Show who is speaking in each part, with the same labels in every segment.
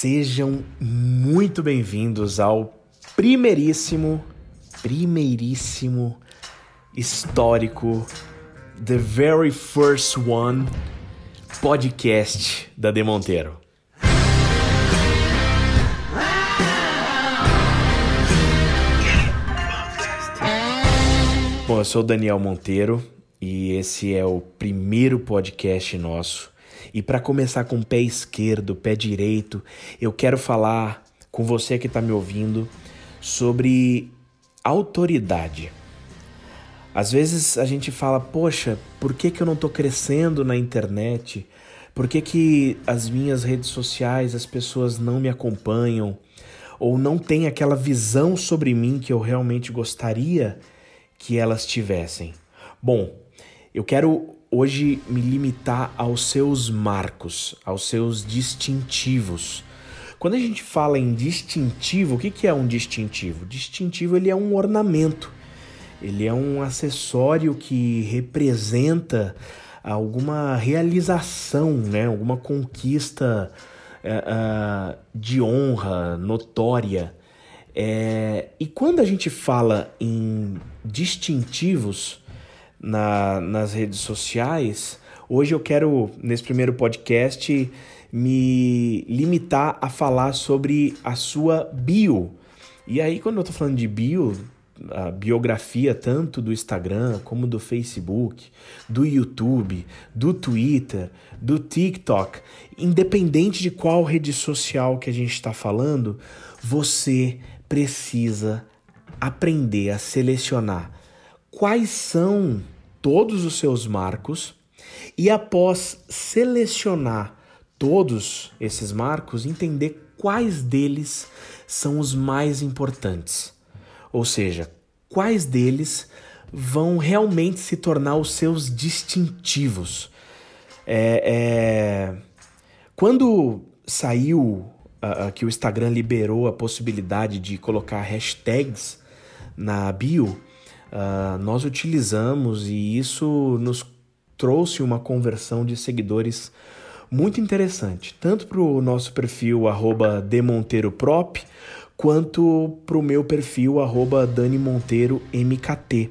Speaker 1: Sejam muito bem-vindos ao primeiríssimo, primeiríssimo, histórico, the very first one podcast da De Monteiro. Bom, eu sou o Daniel Monteiro e esse é o primeiro podcast nosso e para começar com o pé esquerdo, pé direito, eu quero falar com você que está me ouvindo sobre autoridade. Às vezes a gente fala, poxa, por que, que eu não estou crescendo na internet? Por que, que as minhas redes sociais as pessoas não me acompanham? Ou não têm aquela visão sobre mim que eu realmente gostaria que elas tivessem? Bom, eu quero hoje me limitar aos seus marcos, aos seus distintivos. Quando a gente fala em distintivo, o que é um distintivo? Distintivo ele é um ornamento, ele é um acessório que representa alguma realização, né? alguma conquista é, uh, de honra notória. É, e quando a gente fala em distintivos, na, nas redes sociais, hoje eu quero, nesse primeiro podcast, me limitar a falar sobre a sua bio. E aí, quando eu tô falando de bio, a biografia tanto do Instagram como do Facebook, do YouTube, do Twitter, do TikTok, independente de qual rede social que a gente está falando, você precisa aprender a selecionar quais são todos os seus marcos e após selecionar todos esses marcos, entender quais deles são os mais importantes. Ou seja, quais deles vão realmente se tornar os seus distintivos. É, é... Quando saiu uh, que o Instagram liberou a possibilidade de colocar hashtags na bio, uh, nós utilizamos e isso nos trouxe uma conversão de seguidores muito interessante, tanto para o nosso perfil demonteiroprop, quanto para o meu perfil danimonteiromkt.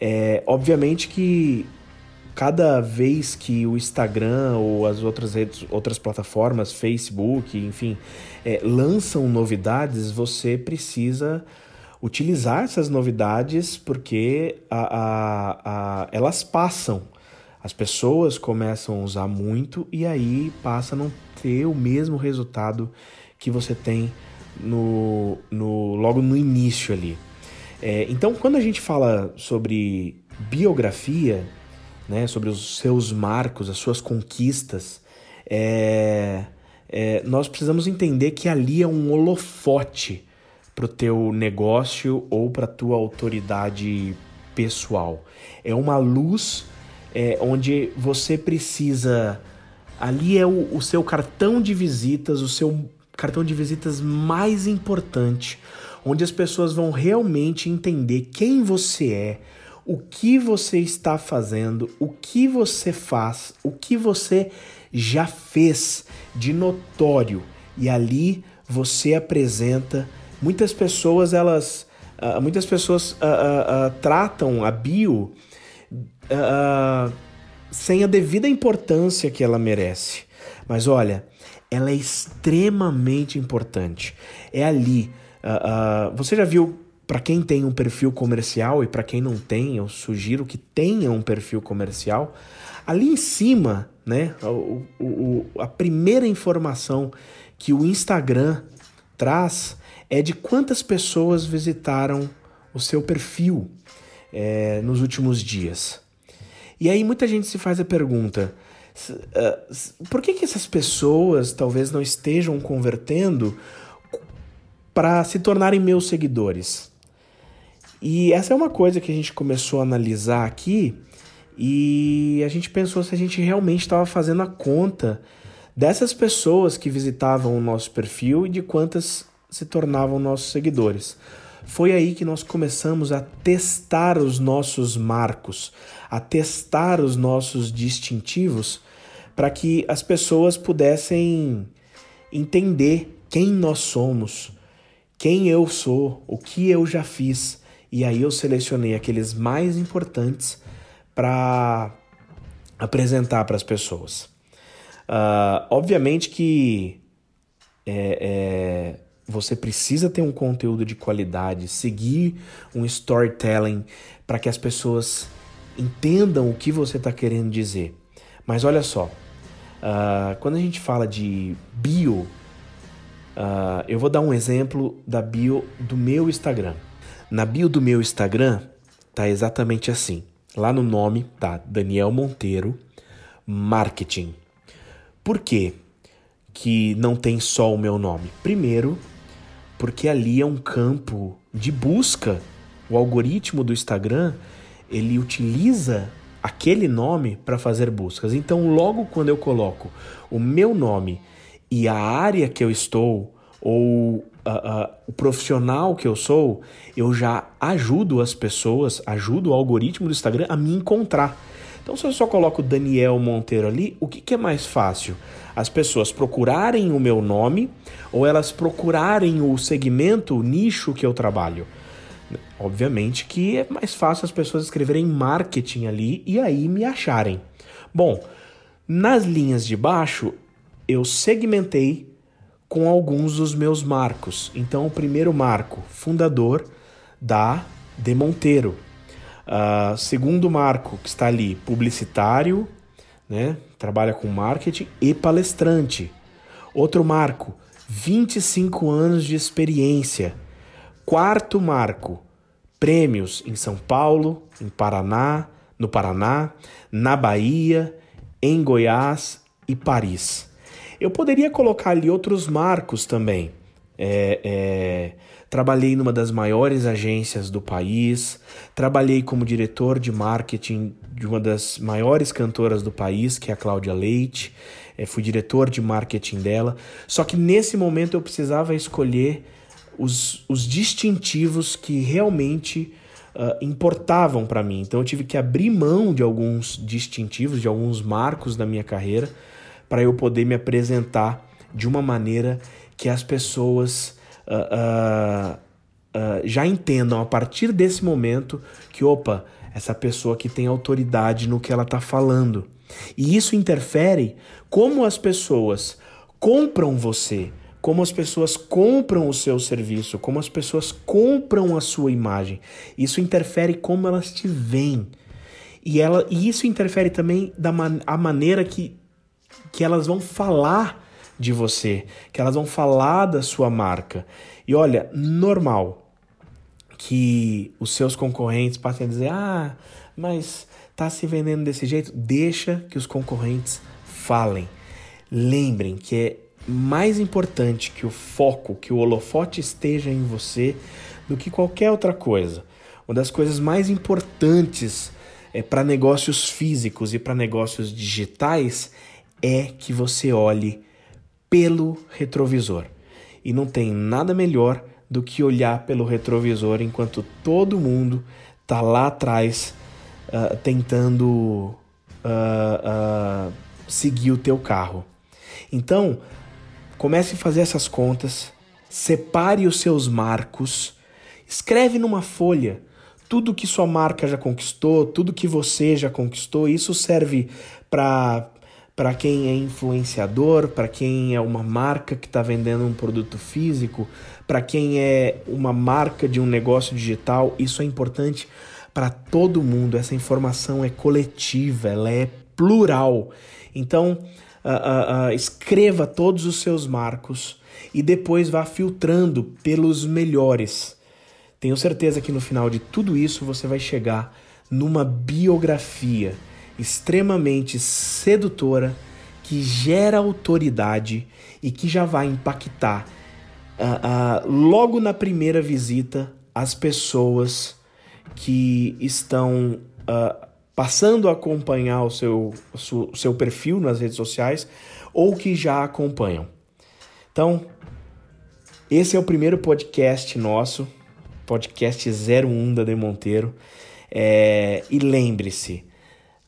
Speaker 1: É, obviamente que cada vez que o Instagram ou as outras redes, outras plataformas, Facebook, enfim, é, lançam novidades, você precisa utilizar essas novidades porque a, a, a, elas passam. As pessoas começam a usar muito e aí passa a não ter o mesmo resultado que você tem no, no logo no início ali. É, então, quando a gente fala sobre biografia, né, sobre os seus marcos, as suas conquistas, é, é, nós precisamos entender que ali é um holofote para o teu negócio ou para tua autoridade pessoal. É uma luz é, onde você precisa. Ali é o, o seu cartão de visitas, o seu cartão de visitas mais importante, onde as pessoas vão realmente entender quem você é, o que você está fazendo, o que você faz, o que você já fez de notório. E ali você apresenta Muitas pessoas elas uh, muitas pessoas uh, uh, tratam a bio sem a devida importância que ela merece. Mas olha, ela é extremamente importante. É ali. você já viu para quem tem um perfil comercial e para quem não tem, eu sugiro que tenha um perfil comercial. Ali em cima, né, o, o, a primeira informação que o Instagram traz é de quantas pessoas visitaram o seu perfil é, nos últimos dias. E aí muita gente se faz a pergunta: uh, por que, que essas pessoas talvez não estejam convertendo para se tornarem meus seguidores? E essa é uma coisa que a gente começou a analisar aqui e a gente pensou se a gente realmente estava fazendo a conta dessas pessoas que visitavam o nosso perfil e de quantas se tornavam nossos seguidores. Foi aí que nós começamos a testar os nossos marcos, a testar os nossos distintivos, para que as pessoas pudessem entender quem nós somos, quem eu sou, o que eu já fiz. E aí eu selecionei aqueles mais importantes para apresentar para as pessoas. Uh, obviamente que é, é, você precisa ter um conteúdo de qualidade, seguir um storytelling para que as pessoas entendam o que você está querendo dizer. Mas olha só, uh, quando a gente fala de bio, uh, eu vou dar um exemplo da bio do meu Instagram. Na bio do meu Instagram tá exatamente assim. Lá no nome tá Daniel Monteiro Marketing. Por quê que não tem só o meu nome? Primeiro, porque ali é um campo de busca. O algoritmo do Instagram, ele utiliza aquele nome para fazer buscas. Então, logo quando eu coloco o meu nome e a área que eu estou, ou o profissional que eu sou, eu já ajudo as pessoas, ajudo o algoritmo do Instagram a me encontrar. Então, se eu só coloco Daniel Monteiro ali, o que, que é mais fácil? As pessoas procurarem o meu nome ou elas procurarem o segmento, o nicho que eu trabalho? Obviamente que é mais fácil as pessoas escreverem marketing ali e aí me acharem. Bom, nas linhas de baixo eu segmentei com alguns dos meus marcos. Então, o primeiro marco, fundador da De Monteiro. Uh, segundo marco que está ali, publicitário, né? trabalha com marketing e palestrante. Outro marco, 25 anos de experiência. Quarto marco, prêmios em São Paulo, em Paraná, no Paraná, na Bahia, em Goiás e Paris. Eu poderia colocar ali outros marcos também. É, é, trabalhei numa das maiores agências do país, trabalhei como diretor de marketing de uma das maiores cantoras do país, que é a Cláudia Leite, é, fui diretor de marketing dela. Só que nesse momento eu precisava escolher os, os distintivos que realmente uh, importavam para mim. Então eu tive que abrir mão de alguns distintivos, de alguns marcos da minha carreira, para eu poder me apresentar de uma maneira que as pessoas uh, uh, já entendam a partir desse momento que, opa, essa pessoa que tem autoridade no que ela está falando. E isso interfere como as pessoas compram você, como as pessoas compram o seu serviço, como as pessoas compram a sua imagem. Isso interfere como elas te veem. E, ela, e isso interfere também da man, a maneira que, que elas vão falar de você, que elas vão falar da sua marca. E olha, normal que os seus concorrentes passem a dizer: ah, mas tá se vendendo desse jeito. Deixa que os concorrentes falem. Lembrem que é mais importante que o foco, que o holofote esteja em você do que qualquer outra coisa. Uma das coisas mais importantes é, para negócios físicos e para negócios digitais é que você olhe pelo retrovisor. E não tem nada melhor do que olhar pelo retrovisor enquanto todo mundo tá lá atrás uh, tentando uh, uh, seguir o teu carro. Então, comece a fazer essas contas, separe os seus marcos, escreve numa folha tudo que sua marca já conquistou, tudo que você já conquistou. Isso serve para para quem é influenciador, para quem é uma marca que está vendendo um produto físico, para quem é uma marca de um negócio digital, isso é importante para todo mundo. Essa informação é coletiva, ela é plural. Então, uh, uh, uh, escreva todos os seus marcos e depois vá filtrando pelos melhores. Tenho certeza que no final de tudo isso você vai chegar numa biografia extremamente sedutora, que gera autoridade e que já vai impactar uh, uh, logo na primeira visita as pessoas que estão uh, passando a acompanhar o seu, seu perfil nas redes sociais ou que já acompanham. Então, esse é o primeiro podcast nosso, podcast 01 da De Monteiro. É, e lembre-se,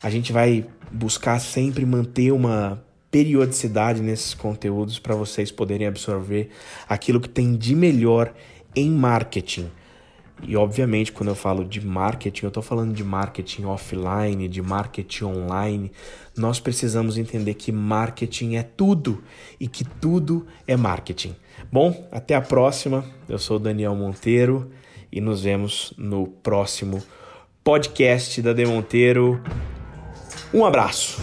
Speaker 1: a gente vai buscar sempre manter uma periodicidade nesses conteúdos para vocês poderem absorver aquilo que tem de melhor em marketing. E obviamente, quando eu falo de marketing, eu estou falando de marketing offline, de marketing online. Nós precisamos entender que marketing é tudo e que tudo é marketing. Bom, até a próxima. Eu sou Daniel Monteiro e nos vemos no próximo podcast da De Monteiro. Um abraço.